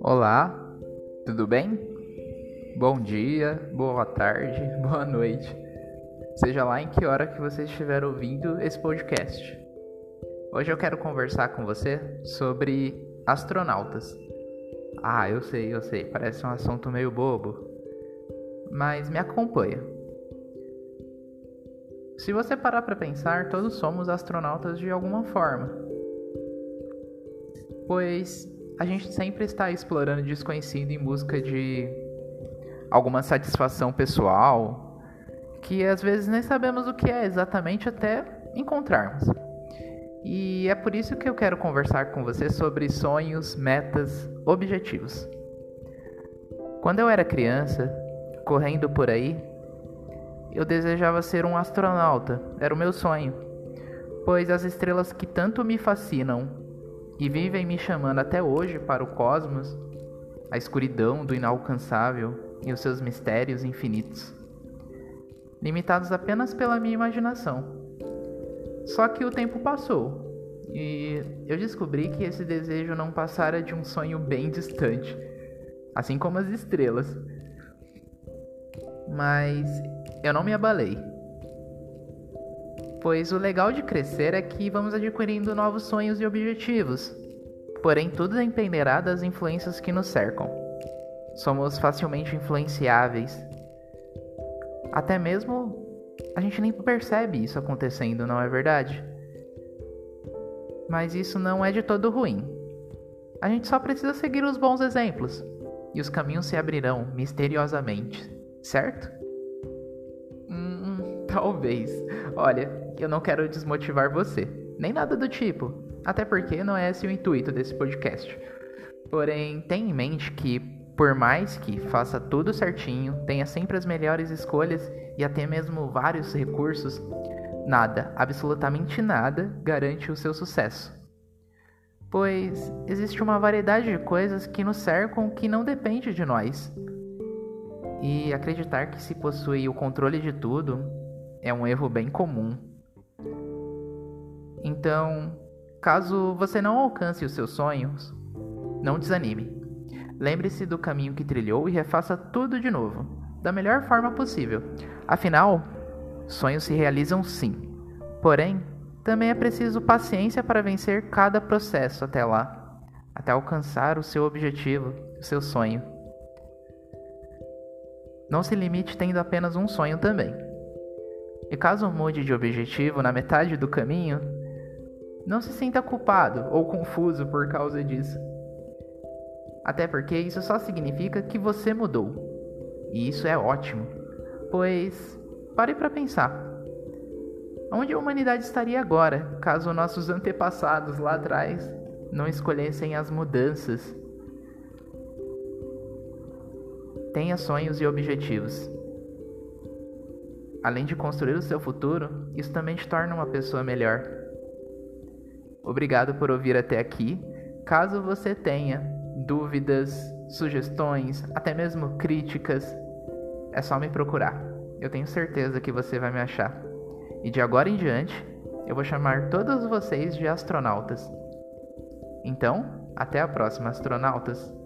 Olá, tudo bem? Bom dia, boa tarde, boa noite. Seja lá em que hora que você estiver ouvindo esse podcast. Hoje eu quero conversar com você sobre astronautas. Ah, eu sei, eu sei, parece um assunto meio bobo, mas me acompanha. Se você parar para pensar, todos somos astronautas de alguma forma. Pois a gente sempre está explorando desconhecido em busca de alguma satisfação pessoal, que às vezes nem sabemos o que é exatamente até encontrarmos. E é por isso que eu quero conversar com você sobre sonhos, metas, objetivos. Quando eu era criança, correndo por aí, eu desejava ser um astronauta, era o meu sonho, pois as estrelas que tanto me fascinam e vivem me chamando até hoje para o cosmos, a escuridão do inalcançável e os seus mistérios infinitos, limitados apenas pela minha imaginação. Só que o tempo passou e eu descobri que esse desejo não passara de um sonho bem distante, assim como as estrelas. Mas eu não me abalei pois o legal de crescer é que vamos adquirindo novos sonhos e objetivos. Porém, tudo dependerá das influências que nos cercam. Somos facilmente influenciáveis. Até mesmo a gente nem percebe isso acontecendo, não é verdade? Mas isso não é de todo ruim. A gente só precisa seguir os bons exemplos e os caminhos se abrirão misteriosamente, certo? Hum, talvez. Olha, eu não quero desmotivar você, nem nada do tipo, até porque não é esse o intuito desse podcast. Porém, tenha em mente que, por mais que faça tudo certinho, tenha sempre as melhores escolhas e até mesmo vários recursos, nada, absolutamente nada, garante o seu sucesso. Pois existe uma variedade de coisas que nos cercam que não depende de nós. E acreditar que se possui o controle de tudo é um erro bem comum. Então, caso você não alcance os seus sonhos, não desanime. Lembre-se do caminho que trilhou e refaça tudo de novo, da melhor forma possível. Afinal, sonhos se realizam sim. Porém, também é preciso paciência para vencer cada processo até lá, até alcançar o seu objetivo, o seu sonho. Não se limite tendo apenas um sonho também. E caso mude de objetivo na metade do caminho, não se sinta culpado ou confuso por causa disso. Até porque isso só significa que você mudou. E isso é ótimo. Pois pare para pensar. Onde a humanidade estaria agora caso nossos antepassados lá atrás não escolhessem as mudanças? Tenha sonhos e objetivos. Além de construir o seu futuro, isso também te torna uma pessoa melhor. Obrigado por ouvir até aqui. Caso você tenha dúvidas, sugestões, até mesmo críticas, é só me procurar. Eu tenho certeza que você vai me achar. E de agora em diante, eu vou chamar todos vocês de astronautas. Então, até a próxima, astronautas!